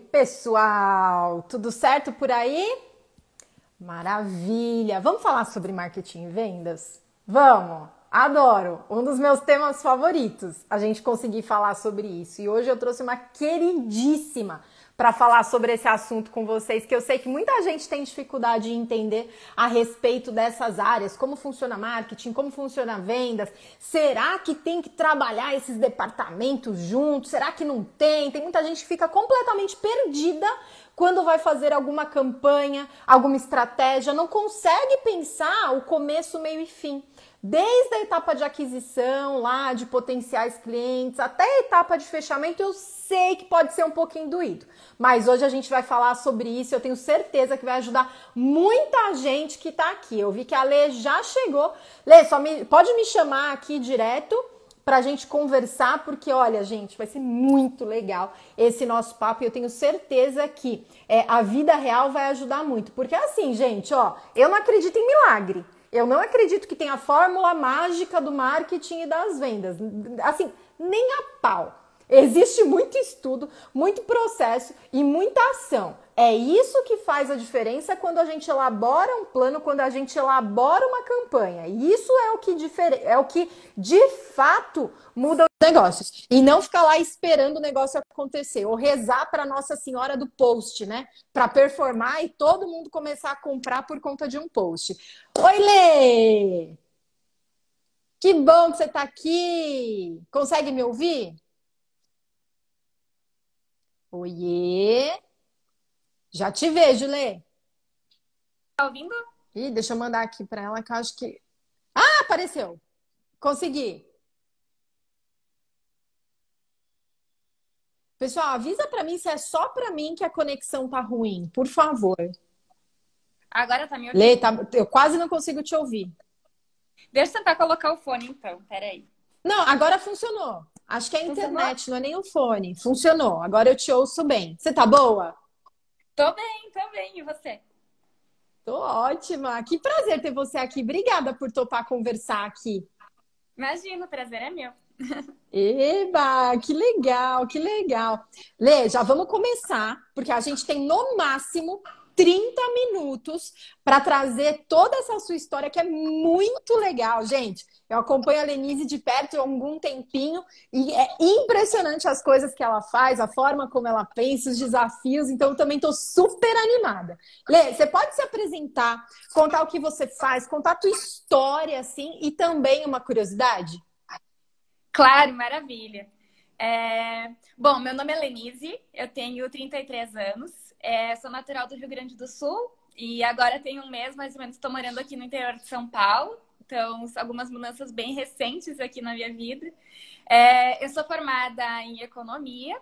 pessoal! Tudo certo por aí? Maravilha! Vamos falar sobre marketing e vendas? Vamos! Adoro! Um dos meus temas favoritos, a gente conseguir falar sobre isso. E hoje eu trouxe uma queridíssima para falar sobre esse assunto com vocês, que eu sei que muita gente tem dificuldade em entender a respeito dessas áreas, como funciona marketing, como funciona vendas. Será que tem que trabalhar esses departamentos juntos? Será que não tem? Tem muita gente que fica completamente perdida quando vai fazer alguma campanha, alguma estratégia, não consegue pensar o começo, meio e fim. Desde a etapa de aquisição, lá de potenciais clientes, até a etapa de fechamento, eu sei que pode ser um pouquinho doído. Mas hoje a gente vai falar sobre isso. Eu tenho certeza que vai ajudar muita gente que está aqui. Eu vi que a Lê já chegou. Lê, só me, pode me chamar aqui direto para a gente conversar, porque olha, gente, vai ser muito legal esse nosso papo e eu tenho certeza que é, a vida real vai ajudar muito. Porque assim, gente, ó, eu não acredito em milagre. Eu não acredito que tenha a fórmula mágica do marketing e das vendas. Assim, nem a pau. Existe muito estudo, muito processo e muita ação. É isso que faz a diferença quando a gente elabora um plano, quando a gente elabora uma campanha. E isso é o que, é o que de fato muda os negócios. E não ficar lá esperando o negócio acontecer. Ou rezar para Nossa Senhora do post, né? Para performar e todo mundo começar a comprar por conta de um post. Oi, Lê! Que bom que você está aqui! Consegue me ouvir? Oiê! Já te vejo, Lê. Tá ouvindo? Ih, deixa eu mandar aqui para ela que eu acho que. Ah, apareceu! Consegui! Pessoal, avisa para mim se é só para mim que a conexão tá ruim, por favor. Agora tá me ouvindo? Lê, tá... eu quase não consigo te ouvir. Deixa eu tentar colocar o fone então, peraí. Não, agora funcionou. Acho que é a internet, não é nem o fone. Funcionou. Agora eu te ouço bem. Você tá boa? Tô bem, tô bem. E você? Tô ótima. Que prazer ter você aqui. Obrigada por topar conversar aqui. Imagina, o prazer é meu. Eba, que legal, que legal. Lê, já vamos começar, porque a gente tem no máximo 30 minutos para trazer toda essa sua história que é muito legal, gente. Eu acompanho a Lenise de perto há algum tempinho e é impressionante as coisas que ela faz, a forma como ela pensa, os desafios. Então, eu também estou super animada. Lê, você pode se apresentar, contar o que você faz, contar a tua história, assim, e também uma curiosidade? Claro, maravilha. É... Bom, meu nome é Lenise, eu tenho 33 anos, é... sou natural do Rio Grande do Sul e agora tenho um mês mais ou menos, estou morando aqui no interior de São Paulo. Então, algumas mudanças bem recentes aqui na minha vida. É, eu sou formada em economia,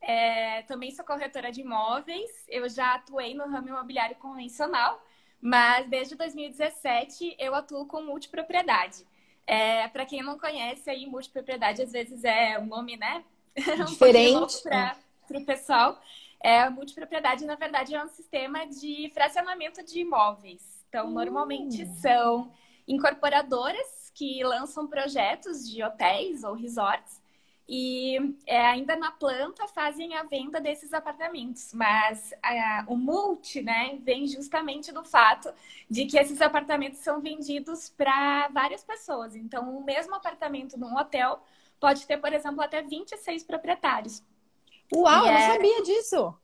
é, também sou corretora de imóveis. Eu já atuei no ramo imobiliário convencional, mas desde 2017 eu atuo com multipropriedade. É, para quem não conhece, aí multipropriedade às vezes é um nome, né? Diferente para o pessoal. É, multipropriedade, na verdade, é um sistema de fracionamento de imóveis. Então, normalmente hum. são incorporadoras que lançam projetos de hotéis ou resorts e é, ainda na planta fazem a venda desses apartamentos. Mas a, o multi, né, vem justamente do fato de que esses apartamentos são vendidos para várias pessoas. Então, o mesmo apartamento num hotel pode ter, por exemplo, até 26 proprietários. Uau, e eu é... não sabia disso!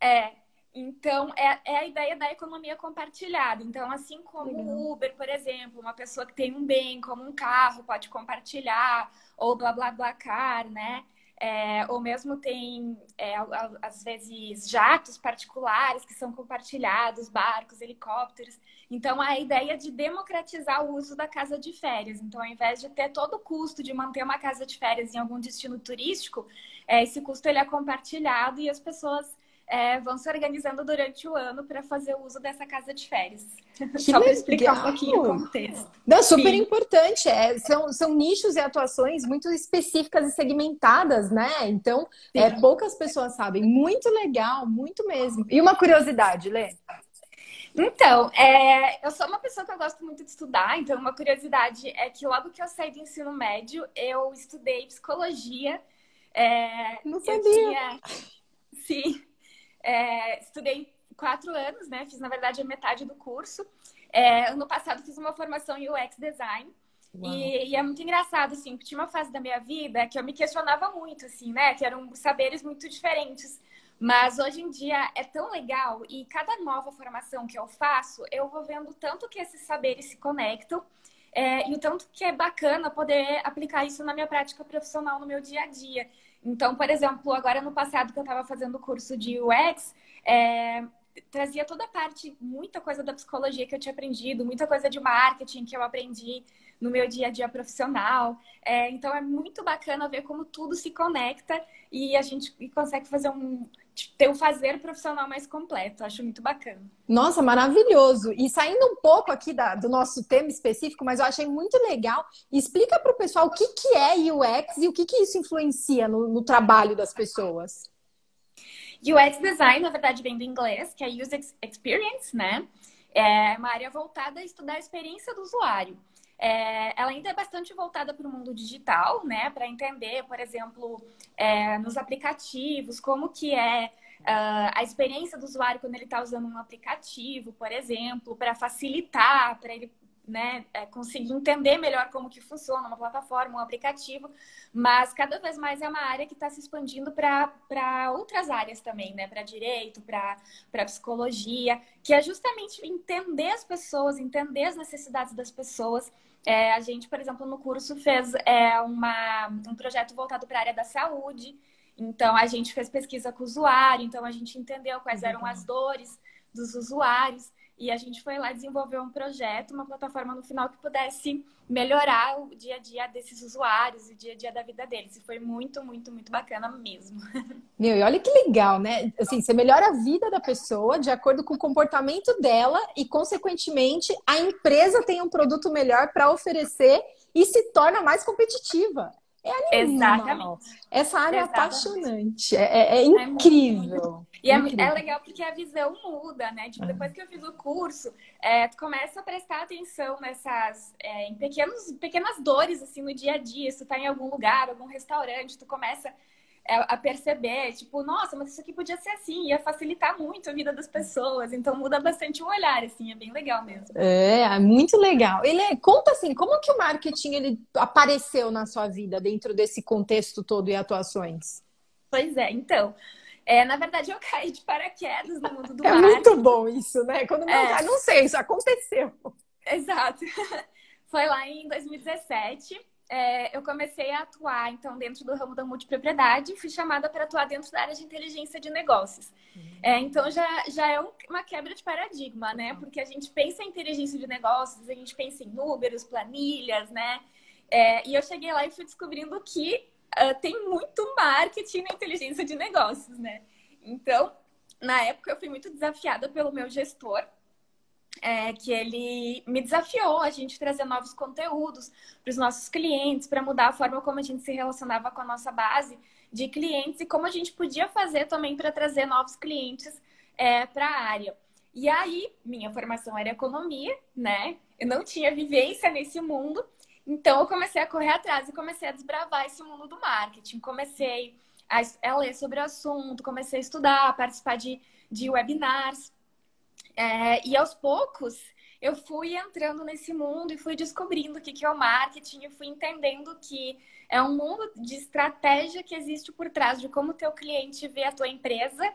É, então, é, é, a ideia da economia compartilhada. Então, assim como o Uber, por exemplo, uma pessoa que tem um bem, como um carro, pode compartilhar, ou blá blá blá car, né? É, ou mesmo tem, é, às vezes, jatos particulares que são compartilhados, barcos, helicópteros. Então, a ideia de democratizar o uso da casa de férias. Então, ao invés de ter todo o custo de manter uma casa de férias em algum destino turístico, é, esse custo ele é compartilhado e as pessoas é, vão se organizando durante o ano para fazer uso dessa casa de férias. Só para explicar um pouquinho o contexto. Não, super Sim. importante. É, são, são nichos e atuações muito específicas e segmentadas, né? Então, é, poucas pessoas sabem. Muito legal, muito mesmo. E uma curiosidade, Lê? Então, é, eu sou uma pessoa que eu gosto muito de estudar, então uma curiosidade é que logo que eu saí do ensino médio, eu estudei psicologia. É, Não sabia. Tinha... Sim. É, estudei quatro anos, né? Fiz, na verdade, a metade do curso. É, ano passado fiz uma formação em UX Design. E, e, é muito engraçado, assim, porque tinha uma fase da minha vida que eu me questionava muito, assim, né? Que eram saberes muito diferentes. Mas hoje em dia é tão legal e cada nova formação que eu faço, eu vou vendo tanto que esses saberes se conectam é, e o tanto que é bacana poder aplicar isso na minha prática profissional, no meu dia a dia. Então, por exemplo, agora no passado que eu estava fazendo o curso de UX, é, trazia toda a parte, muita coisa da psicologia que eu tinha aprendido, muita coisa de marketing que eu aprendi no meu dia a dia profissional. É, então é muito bacana ver como tudo se conecta e a gente consegue fazer um ter um fazer profissional mais completo. Acho muito bacana. Nossa, maravilhoso! E saindo um pouco aqui da, do nosso tema específico, mas eu achei muito legal. Explica para o pessoal o que, que é UX e o que, que isso influencia no, no trabalho das pessoas. UX Design, na verdade, vem do inglês, que é User Experience, né? É uma área voltada a estudar a experiência do usuário. É, ela ainda é bastante voltada para o mundo digital, né? Para entender, por exemplo, é, nos aplicativos, como que é uh, a experiência do usuário quando ele está usando um aplicativo, por exemplo, para facilitar, para ele né, é, conseguir entender melhor como que funciona uma plataforma, um aplicativo, mas cada vez mais é uma área que está se expandindo para outras áreas também, né, para direito, para psicologia, que é justamente entender as pessoas, entender as necessidades das pessoas. É, a gente, por exemplo, no curso fez é, uma, um projeto voltado para a área da saúde, então a gente fez pesquisa com o usuário, então a gente entendeu quais eram as dores dos usuários. E a gente foi lá desenvolver um projeto, uma plataforma no final que pudesse melhorar o dia a dia desses usuários, o dia a dia da vida deles. E foi muito, muito, muito bacana mesmo. Meu, e olha que legal, né? Assim, você melhora a vida da pessoa de acordo com o comportamento dela e, consequentemente, a empresa tem um produto melhor para oferecer e se torna mais competitiva. É animal. Exatamente. Essa área Exatamente. é apaixonante, é, é, é incrível. É e é, é, legal porque a visão muda, né? Tipo, depois que eu fiz o curso, é, tu começa a prestar atenção nessas, é, em pequenos, pequenas dores, assim, no dia a dia. Se tu tá em algum lugar, algum restaurante, tu começa é, a perceber, tipo, nossa, mas isso aqui podia ser assim, ia facilitar muito a vida das pessoas. Então muda bastante o olhar, assim, é bem legal mesmo. É, é muito legal. Ele é, conta assim, como que o marketing ele apareceu na sua vida dentro desse contexto todo e atuações? Pois é, então. É, na verdade, eu caí de paraquedas no mundo do é marketing. É muito bom isso, né? Quando não, é. não sei, isso aconteceu. Exato. Foi lá em 2017 é, eu comecei a atuar, então, dentro do ramo da multipropriedade, fui chamada para atuar dentro da área de inteligência de negócios. Uhum. É, então, já, já é um, uma quebra de paradigma, né? Porque a gente pensa em inteligência de negócios, a gente pensa em números, planilhas, né? É, e eu cheguei lá e fui descobrindo que uh, tem muito marketing na inteligência de negócios, né? Então, na época, eu fui muito desafiada pelo meu gestor, é, que ele me desafiou a gente trazer novos conteúdos para os nossos clientes, para mudar a forma como a gente se relacionava com a nossa base de clientes e como a gente podia fazer também para trazer novos clientes é, para a área. E aí, minha formação era economia, né? Eu não tinha vivência nesse mundo, então eu comecei a correr atrás e comecei a desbravar esse mundo do marketing. Comecei a, ler sobre o assunto, comecei a estudar, a participar de, de webinars é, e aos poucos eu fui entrando nesse mundo e fui descobrindo o que é o marketing e fui entendendo que é um mundo de estratégia que existe por trás de como o teu cliente vê a tua empresa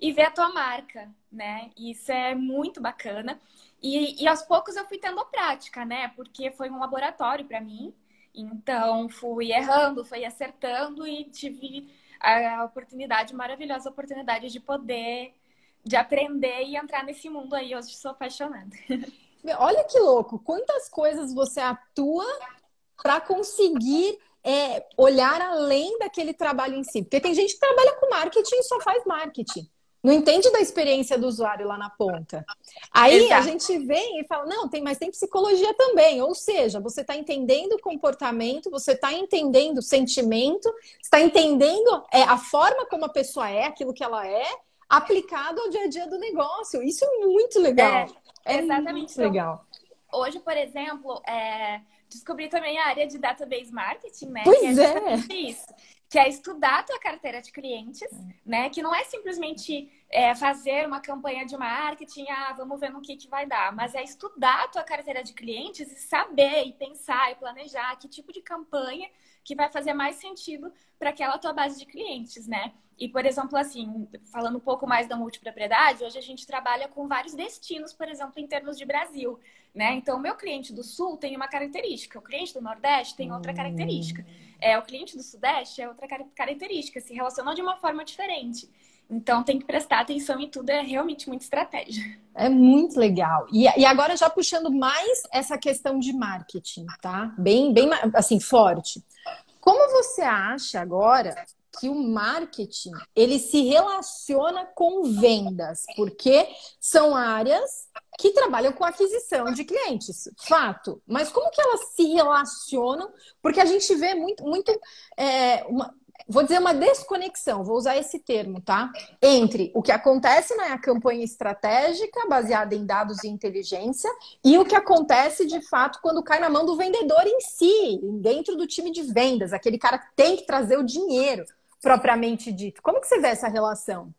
e vê a tua marca, né? Isso é muito bacana. E, e aos poucos eu fui tendo prática, né? Porque foi um laboratório para mim. Então fui errando, fui acertando e tive a oportunidade, maravilhosa oportunidade de poder de aprender e entrar nesse mundo aí. Hoje sou apaixonada. Olha que louco, quantas coisas você atua para conseguir é, olhar além daquele trabalho em si. Porque tem gente que trabalha com marketing e só faz marketing. Não entende da experiência do usuário lá na ponta. Aí Exato. a gente vem e fala, não, tem, mas tem psicologia também. Ou seja, você está entendendo o comportamento, você está entendendo o sentimento, está entendendo é, a forma como a pessoa é, aquilo que ela é, aplicado ao dia a dia do negócio. Isso é muito legal. É, é exatamente. Muito legal. Então, hoje, por exemplo, é, descobri também a área de database marketing, né? Pois que é. é. Isso. Que é estudar a tua carteira de clientes, é. né? Que não é simplesmente é, fazer uma campanha de marketing, ah, vamos ver no que, que vai dar. Mas é estudar a tua carteira de clientes e saber, e pensar, e planejar que tipo de campanha que vai fazer mais sentido para aquela tua base de clientes, né? E, por exemplo, assim, falando um pouco mais da multipropriedade, hoje a gente trabalha com vários destinos, por exemplo, em termos de Brasil, né? Então, o meu cliente do Sul tem uma característica, o cliente do Nordeste tem outra característica, é, o cliente do Sudeste é outra característica, se relacionam de uma forma diferente. Então tem que prestar atenção em tudo, é realmente muita estratégia. É muito legal. E, e agora já puxando mais essa questão de marketing, tá? Bem, bem assim, forte. Como você acha agora que o marketing ele se relaciona com vendas? Porque são áreas que trabalham com aquisição de clientes, fato. Mas como que elas se relacionam? Porque a gente vê muito, muito é, uma, vou dizer uma desconexão, vou usar esse termo, tá? Entre o que acontece na campanha estratégica, baseada em dados e inteligência, e o que acontece de fato quando cai na mão do vendedor em si, dentro do time de vendas, aquele cara que tem que trazer o dinheiro propriamente dito. Como que você vê essa relação?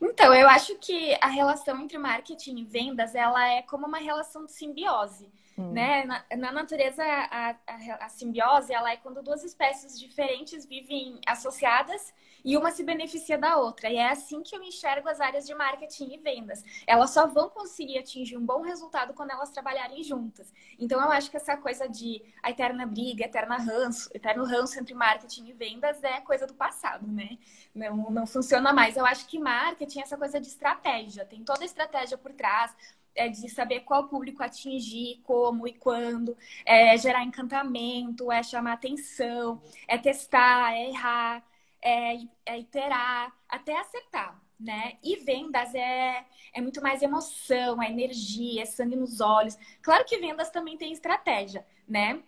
Então, eu acho que a relação entre marketing e vendas, ela é como uma relação de simbiose. Hum. Né? Na, na natureza, a, a, a, simbiose ela é quando duas espécies diferentes vivem associadas e uma se beneficia da outra. E é assim que eu enxergo as áreas de marketing e vendas. Elas só vão conseguir atingir um bom resultado quando elas trabalharem juntas. Então, eu acho que essa coisa de a eterna briga, eterna ranço, eterno ranço entre marketing e vendas é coisa do passado, né? Não, não funciona mais. Eu acho que marketing é essa coisa de estratégia. Tem toda a estratégia por trás é de saber qual público atingir, como e quando, é gerar encantamento, é chamar atenção, é testar, é errar, é, é iterar, até acertar, né? E vendas é, é muito mais emoção, é energia, é sangue nos olhos. Claro que vendas também tem estratégia, né?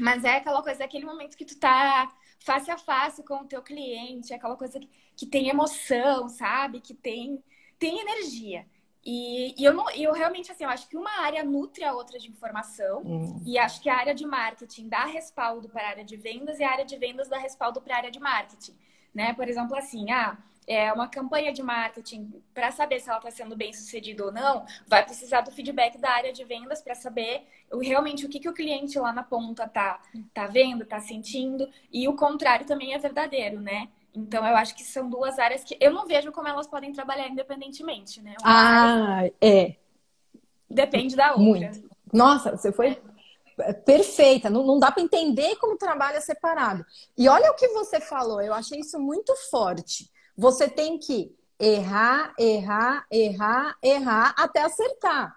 Mas é aquela coisa, aquele momento que tu tá face a face com o teu cliente, é aquela coisa que, que tem emoção, sabe? Que tem, tem energia. E, e eu, não, eu realmente, assim, eu acho que uma área nutre a outra de informação. Hum. E acho que a área de marketing dá respaldo para a área de vendas e a área de vendas dá respaldo para a área de marketing. Né? Por exemplo, assim, ah, é uma campanha de marketing para saber se ela está sendo bem sucedida ou não, vai precisar do feedback da área de vendas para saber realmente o que, que o cliente lá na ponta tá, tá vendo, tá sentindo, e o contrário também é verdadeiro, né? Então, eu acho que são duas áreas que eu não vejo como elas podem trabalhar independentemente, né? Uma ah, é. Depende da outra. Muito. Nossa, você foi perfeita. Não, não dá para entender como trabalha separado. E olha o que você falou, eu achei isso muito forte. Você tem que errar, errar, errar, errar até acertar.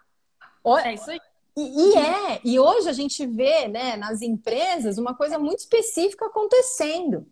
Olha, é isso aí. E, e, é, e hoje a gente vê né, nas empresas uma coisa muito específica acontecendo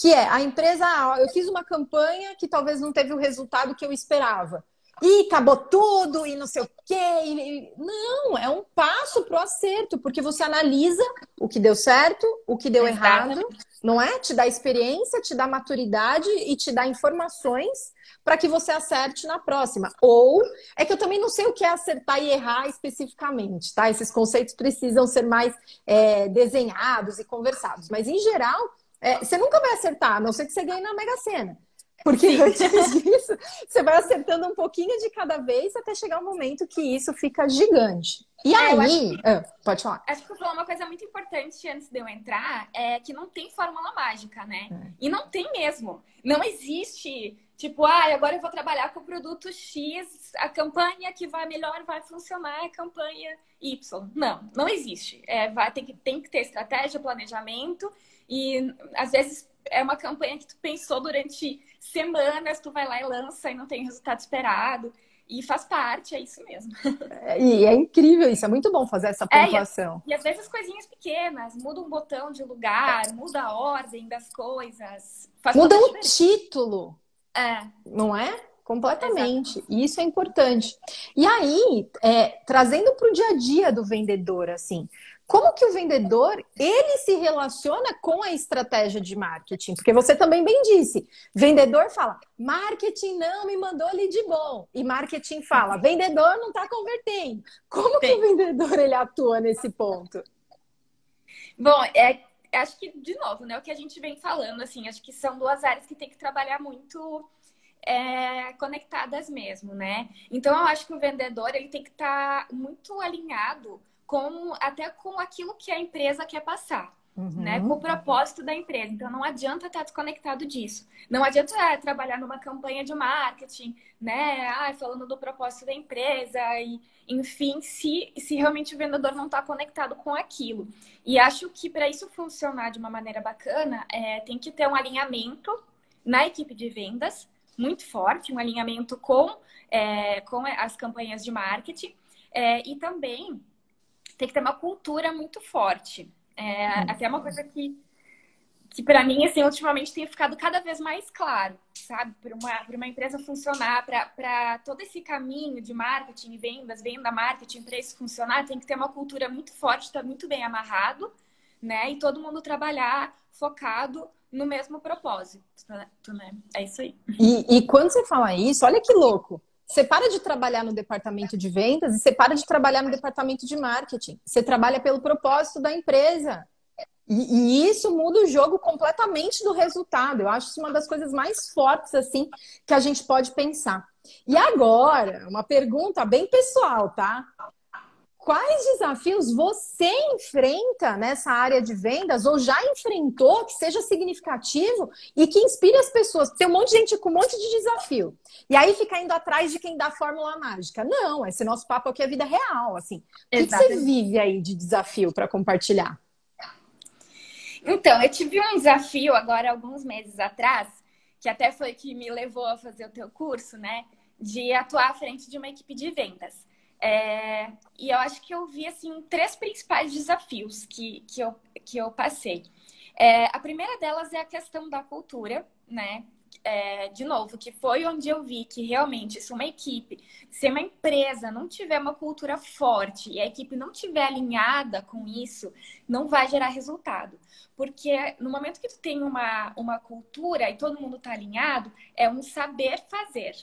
que é a empresa, eu fiz uma campanha que talvez não teve o resultado que eu esperava. E acabou tudo, e não sei o quê. E... Não, é um passo para o acerto, porque você analisa o que deu certo, o que deu errado, não é? Te dá experiência, te dá maturidade e te dá informações para que você acerte na próxima. Ou é que eu também não sei o que é acertar e errar especificamente, tá? Esses conceitos precisam ser mais é, desenhados e conversados. Mas, em geral, é, você nunca vai acertar, a não ser que você ganhe na Mega Sena. Porque antes disso, você vai acertando um pouquinho de cada vez até chegar um momento que isso fica gigante. E é, aí, que, ah, pode falar. Acho que eu falou uma coisa muito importante antes de eu entrar, é que não tem fórmula mágica, né? É. E não tem mesmo. Não existe, tipo, ah, agora eu vou trabalhar com o produto X, a campanha que vai melhor vai funcionar é a campanha Y. Não, não existe. É, vai, tem, que, tem que ter estratégia, planejamento e às vezes é uma campanha que tu pensou durante semanas, tu vai lá e lança e não tem resultado esperado. E faz parte, é isso mesmo. É, e é incrível isso, é muito bom fazer essa pontuação. É, e, e, às vezes coisinhas pequenas, muda um botão de lugar, muda a ordem das coisas. muda o título. É. Não é? Completamente. Exato. E isso é importante. E aí, é, trazendo para o dia a dia do vendedor, assim, como que o vendedor ele se relaciona com a estratégia de marketing? Porque você também bem disse, vendedor fala, marketing não me mandou lead bom, e marketing fala, vendedor não está convertendo. Como Sim. que o vendedor ele atua nesse ponto? Bom, é, acho que de novo, né, o que a gente vem falando, assim, acho que são duas áreas que tem que trabalhar muito é, conectadas mesmo, né? Então eu acho que o vendedor ele tem que estar tá muito alinhado com até com aquilo que a empresa quer passar. Uhum. Né, com o propósito da empresa. Então, não adianta estar desconectado disso. Não adianta é, trabalhar numa campanha de marketing, né? Ah, falando do propósito da empresa, e, enfim, se, se realmente o vendedor não está conectado com aquilo. E acho que para isso funcionar de uma maneira bacana, é, tem que ter um alinhamento na equipe de vendas muito forte, um alinhamento com, é, com as campanhas de marketing é, e também tem que ter uma cultura muito forte. É, uhum. Até uma coisa que, que para mim, assim, ultimamente tem ficado cada vez mais claro, sabe? Para uma, uma empresa funcionar, para todo esse caminho de marketing, vendas, venda, marketing, para isso funcionar, tem que ter uma cultura muito forte, estar tá muito bem amarrado, né? E todo mundo trabalhar focado no mesmo propósito, né? É isso aí. E, e quando você fala isso, olha que louco. Você para de trabalhar no departamento de vendas e você para de trabalhar no departamento de marketing. Você trabalha pelo propósito da empresa. E, e, isso muda o jogo completamente do resultado. Eu acho isso uma das coisas mais fortes assim que a gente pode pensar. E agora, uma pergunta bem pessoal, tá? Quais desafios você enfrenta nessa área de vendas ou já enfrentou que seja significativo e que inspire as pessoas? Tem um monte de gente com um monte de desafio. E aí fica indo atrás de quem dá a fórmula mágica. Não, esse nosso papo aqui é vida real, assim. O que, que você vive aí de desafio para compartilhar? Então, eu tive um desafio agora alguns meses atrás, que até foi que me levou a fazer o teu curso, né? De atuar à frente de uma equipe de vendas. É, e eu acho que eu vi assim três principais desafios que, que, eu, que eu passei. É, a primeira delas é a questão da cultura, né? É, de novo, que foi onde eu vi que realmente, se uma equipe, se uma empresa não tiver uma cultura forte e a equipe não tiver alinhada com isso, não vai gerar resultado. Porque no momento que tu tem uma, uma cultura e todo mundo está alinhado, é um saber fazer.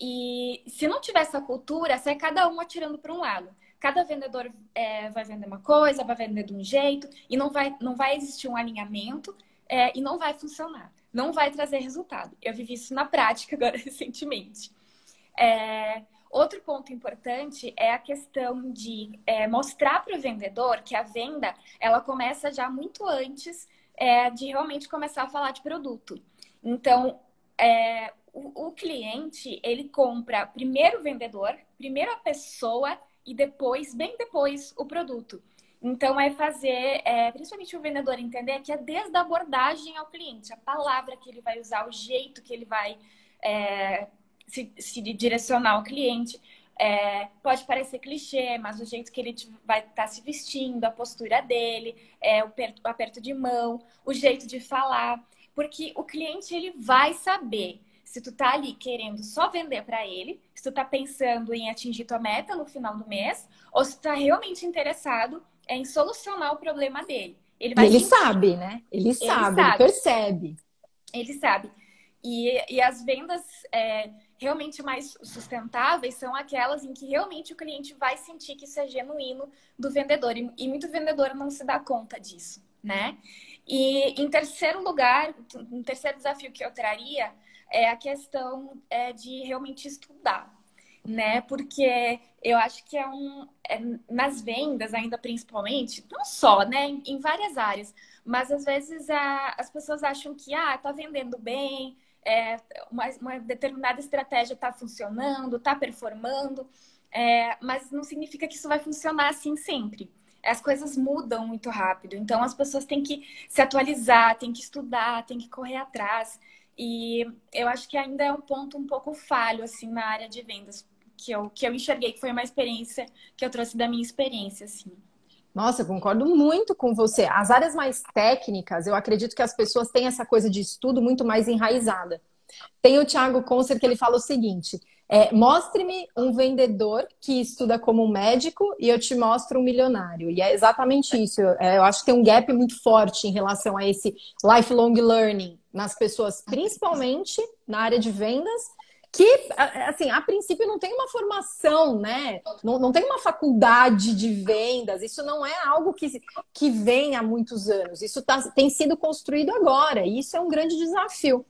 E se não tiver essa cultura, sai cada um atirando para um lado. Cada vendedor é, vai vender uma coisa, vai vender de um jeito, e não vai, não vai existir um alinhamento é, e não vai funcionar. Não vai trazer resultado. Eu vivi isso na prática agora recentemente. É, outro ponto importante é a questão de é, mostrar para o vendedor que a venda ela começa já muito antes é, de realmente começar a falar de produto. Então, é, o, o cliente, ele compra primeiro o vendedor, primeiro a pessoa e depois, bem depois, o produto. Então, é fazer, é, principalmente o vendedor entender que é desde a abordagem ao cliente, a palavra que ele vai usar, o jeito que ele vai é, se, se, direcionar ao cliente. É, pode parecer clichê, mas o jeito que ele vai estar tá se vestindo, a postura dele, é, o, perto, o aperto de mão, o jeito de falar. Porque o cliente ele vai saber se tu tá ali querendo só vender para ele, se tu tá pensando em atingir tua meta no final do mês, ou se tu tá realmente interessado em solucionar o problema dele. Ele, vai ele sabe, né? Ele, ele sabe, ele percebe. Ele sabe. E, e as vendas é, realmente mais sustentáveis são aquelas em que realmente o cliente vai sentir que isso é genuíno do vendedor. E, e muito vendedor não se dá conta disso, né? E em terceiro lugar, um terceiro desafio que eu traria é a questão é, de realmente estudar, né? Porque eu acho que é um é, nas vendas ainda principalmente, não só, né? Em, em várias áreas, mas às vezes a, as pessoas acham que ah, tá vendendo bem, é, uma, uma determinada estratégia está funcionando, está performando, é, mas não significa que isso vai funcionar assim sempre. As coisas mudam muito rápido, então as pessoas têm que se atualizar, têm que estudar, têm que correr atrás. E eu acho que ainda é um ponto um pouco falho, assim, na área de vendas, que eu, que eu enxerguei, que foi uma experiência que eu trouxe da minha experiência, assim. Nossa, eu concordo muito com você. As áreas mais técnicas, eu acredito que as pessoas têm essa coisa de estudo muito mais enraizada. Tem o Thiago Concer que ele fala o seguinte: é, mostre-me um vendedor que estuda como médico e eu te mostro um milionário. E é exatamente isso. É, eu acho que tem um gap muito forte em relação a esse lifelong learning nas pessoas, principalmente na área de vendas, que, assim, a princípio não tem uma formação, né? Não, não tem uma faculdade de vendas, isso não é algo que, que vem há muitos anos, isso tá, tem sido construído agora, e isso é um grande desafio.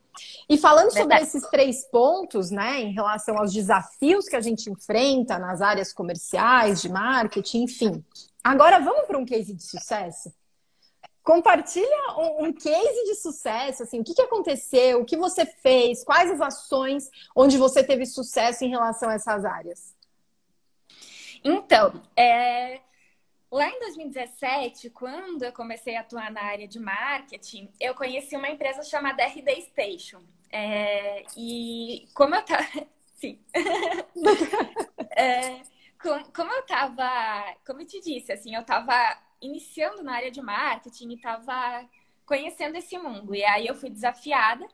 E falando sobre esses três pontos, né, em relação aos desafios que a gente enfrenta nas áreas comerciais, de marketing, enfim. Agora vamos para um case de sucesso? Compartilha um, um, case de sucesso, assim, o que, que aconteceu, o que você fez, quais as ações onde você teve sucesso em relação a essas áreas. Então, é, lá em 2017, quando eu comecei a atuar na área de marketing, eu conheci uma empresa chamada RD Station. É, e como eu tava. Sim. é, como, como eu tava. Como eu te disse, assim, eu tava iniciando na área de marketing e estava conhecendo esse mundo. E aí eu fui desafiada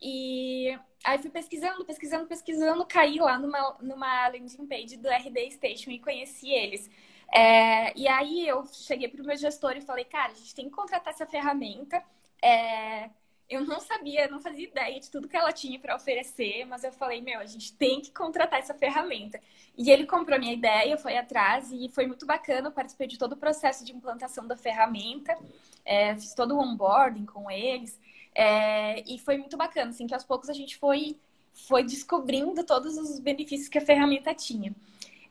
e aí fui pesquisando, pesquisando, pesquisando, caí lá numa, numa landing page do RD Station e conheci eles. É, e aí eu cheguei para o meu gestor e falei, cara, a gente tem que contratar essa ferramenta. É, eu não sabia, não fazia ideia de tudo que ela tinha para oferecer, mas eu falei, meu, a gente tem que contratar essa ferramenta. E ele comprou minha ideia, foi atrás e foi muito bacana. Eu participei de todo o processo de implantação da ferramenta, é, fiz todo o onboarding com eles. É, e foi muito bacana, assim, que aos poucos a gente foi, foi descobrindo todos os benefícios que a ferramenta tinha.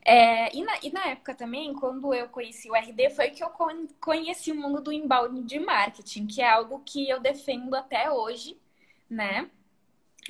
É, e, na, e, na, época também, quando eu conheci o RD, foi que eu conheci o mundo do inbound de marketing, que é algo que eu defendo até hoje, né?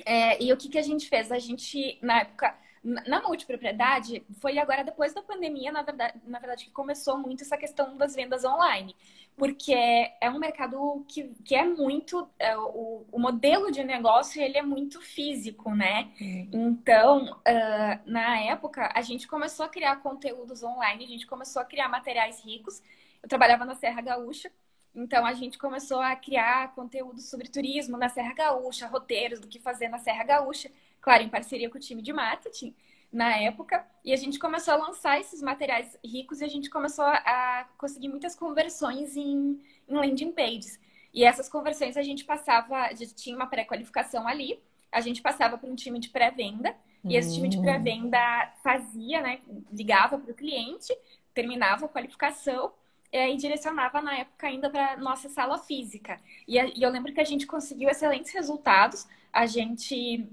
É, e o que, que a gente fez? A gente, na época, na multipropriedade, foi agora depois da pandemia, na verdade, na verdade, que começou muito essa questão das vendas online. Porque é um mercado que, que é muito. É, o, o modelo de negócio ele é muito físico, né? Então, uh, na época, a gente começou a criar conteúdos online, a gente começou a criar materiais ricos. Eu trabalhava na Serra Gaúcha, então a gente começou a criar conteúdo sobre turismo na Serra Gaúcha, roteiros do que fazer na Serra Gaúcha claro, em parceria com o time de marketing na época, e a gente começou a lançar esses materiais ricos e a gente começou a conseguir muitas conversões em, em landing pages. E essas conversões a gente passava, a gente tinha uma pré-qualificação ali, a gente passava para um time de pré-venda, e esse time de hum. pré-venda fazia, né, ligava para o cliente, terminava a qualificação e aí direcionava na época ainda para nossa sala física. E, e eu lembro que a gente conseguiu excelentes resultados. A gente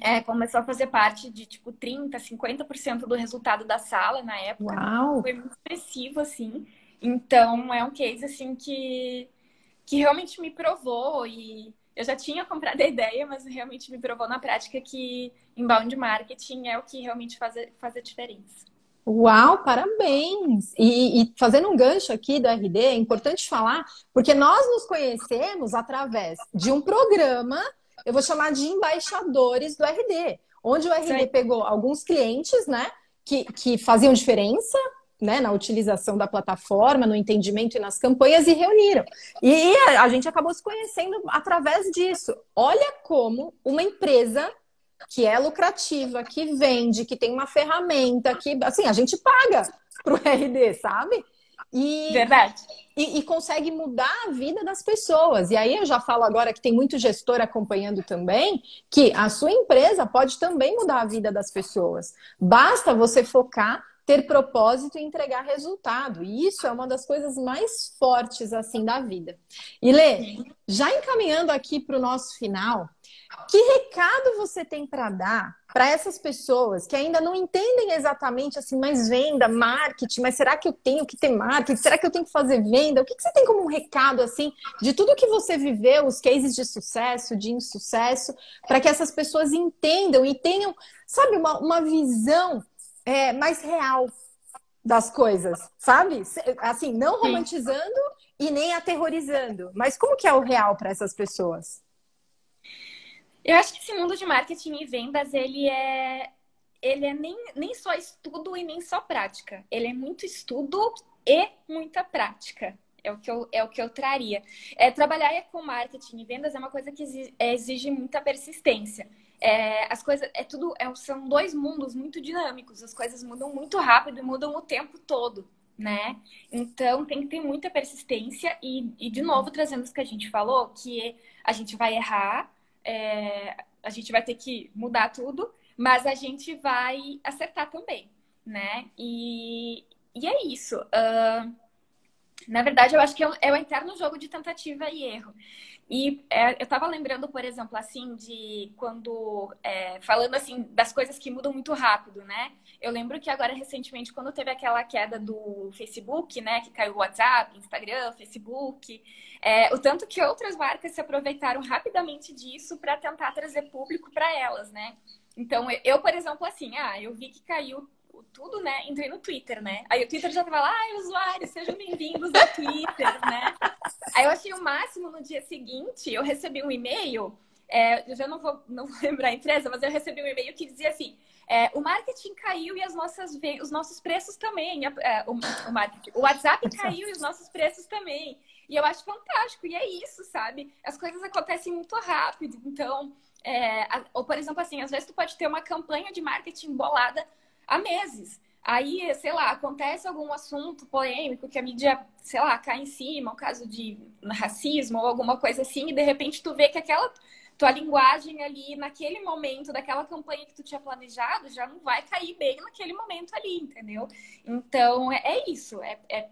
é, começou a fazer parte de tipo 30, 50% do resultado da sala na época. Uau. Foi muito expressivo, assim. Então é um case assim que, que realmente me provou e eu já tinha comprado a ideia, mas realmente me provou na prática que inbound marketing é o que realmente faz, faz a diferença. Uau, parabéns! E, e, fazendo um gancho aqui do RD, é importante falar, porque nós nos conhecemos através de um programa eu vou chamar de embaixadores do RD, onde o RD Sim. pegou alguns clientes, né, que, que faziam diferença, né, na utilização da plataforma, no entendimento e nas campanhas e reuniram. E a, a gente acabou se conhecendo através disso. Olha como uma empresa que é lucrativa, que vende, que tem uma ferramenta, que assim, a gente paga para o RD, sabe? E, Verdade. E, e, consegue mudar a vida das pessoas. E aí eu já falo agora que tem muito gestor acompanhando também, que a sua empresa pode também mudar a vida das pessoas. Basta você focar, ter propósito e entregar resultado. E isso é uma das coisas mais fortes assim da vida. E Lê, já encaminhando aqui para o nosso final, que recado você tem para dar para essas pessoas que ainda não entendem exatamente assim, mais venda, marketing, mas será que eu tenho que ter marketing? Será que eu tenho que fazer venda? O que, que você tem como um recado assim de tudo que você viveu, os cases de sucesso, de insucesso, para que essas pessoas entendam e tenham, sabe, uma, uma visão é, mais real das coisas, sabe? Assim, não romantizando Sim. e nem aterrorizando, mas como que é o real para essas pessoas? Eu acho que esse mundo de marketing e vendas, ele é ele é nem, nem só estudo e nem só prática. Ele é muito estudo e muita prática. É o que eu, é o que eu traria. É, trabalhar com marketing e vendas é uma coisa que exige, é, exige muita persistência. É, as coisas é tudo é, são dois mundos muito dinâmicos. As coisas mudam muito rápido e mudam o tempo todo, né? Então tem que ter muita persistência e, e de novo trazendo o que a gente falou, que a gente vai errar, é, a gente vai ter que mudar tudo, mas a gente vai acertar também, né? E, e é isso. Uh, Na verdade, eu acho que é o é eterno jogo de tentativa e erro. E é, eu estava lembrando, por exemplo, assim, de quando. É, falando assim, das coisas que mudam muito rápido, né? Eu lembro que agora, recentemente, quando teve aquela queda do Facebook, né? Que caiu o WhatsApp, Instagram, Facebook, é, o tanto que outras marcas se aproveitaram rapidamente disso para tentar trazer público para elas, né? Então, eu, por exemplo, assim, ah, eu vi que caiu tudo, né? Entrei no Twitter, né? Aí o Twitter já tava lá, ai, usuários, sejam bem-vindos ao Twitter, né? Aí eu achei o máximo no dia seguinte, eu recebi um e-mail, é, eu já não vou, não vou lembrar a empresa, mas eu recebi um e-mail que dizia assim: é, o marketing caiu e as nossas, os nossos preços também. É, o, o, o WhatsApp caiu e os nossos preços também. E eu acho fantástico, e é isso, sabe? As coisas acontecem muito rápido, então. É, ou, por exemplo, assim, às vezes tu pode ter uma campanha de marketing bolada há meses. Aí, sei lá, acontece algum assunto polêmico que a mídia, sei lá, cai em cima, o caso de racismo ou alguma coisa assim, e de repente tu vê que aquela tua linguagem ali naquele momento daquela campanha que tu tinha planejado já não vai cair bem naquele momento ali, entendeu? Então é, é isso, é, é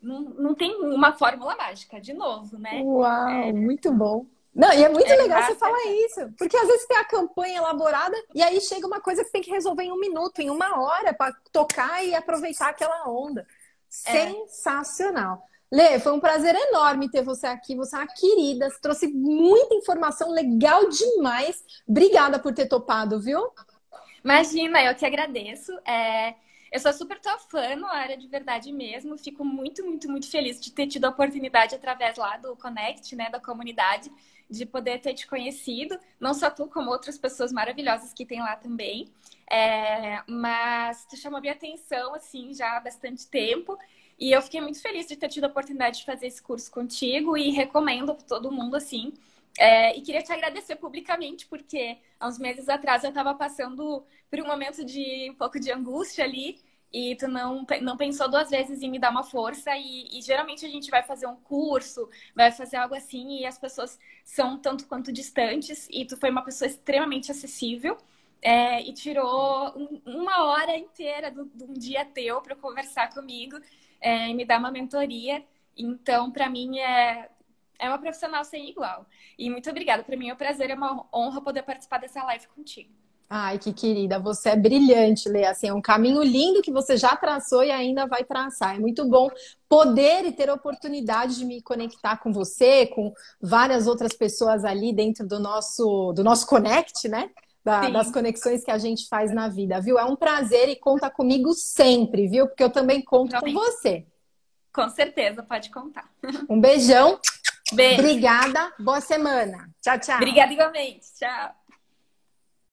não, não tem uma fórmula mágica, de novo, né? Uau, é, muito bom. Não, e é muito é legal você falar isso. Porque às vezes tem a campanha elaborada e aí chega uma coisa que você tem que resolver em um minuto, em uma hora, para tocar e aproveitar aquela onda. É. Sensacional. Lê, foi um prazer enorme ter você aqui. Você é uma querida, você trouxe muita informação legal demais. Obrigada por ter topado, viu? Imagina, eu que agradeço. É... Eu sou super tua fã no área de verdade mesmo. Fico muito, muito, muito feliz de ter tido a oportunidade através lá do Connect, né, da comunidade, de poder ter te conhecido, não só tu, como outras pessoas maravilhosas que tem lá também. É, mas tu chamou minha atenção, assim, já há bastante tempo. E eu fiquei muito feliz de ter tido a oportunidade de fazer esse curso contigo e recomendo para todo mundo, assim. É, e queria te agradecer publicamente, porque há uns meses atrás eu estava passando por um momento de um pouco de angústia ali e tu não, não pensou duas vezes em me dar uma força. E, e, geralmente a gente vai fazer um curso, vai fazer algo assim, e as pessoas são tanto quanto distantes, e tu foi uma pessoa extremamente acessível. É, e tirou um, uma hora inteira de um dia teu para conversar comigo é, e me dar uma mentoria. Então, para mim, é, é uma profissional sem igual. E muito obrigada. Para mim é um prazer, é uma honra poder participar dessa live contigo. Ai, que querida, você é brilhante, Lê. Assim, é um caminho lindo que você já traçou e ainda vai traçar. É muito bom poder e ter a oportunidade de me conectar com você, com várias outras pessoas ali dentro do nosso, do nosso Connect, né? Da, das conexões que a gente faz na vida, viu? É um prazer e conta comigo sempre, viu? Porque eu também conto Realmente. com você. Com certeza, pode contar. Um beijão. Beijo. Obrigada. Boa semana. Tchau, tchau. Obrigada igualmente. Tchau.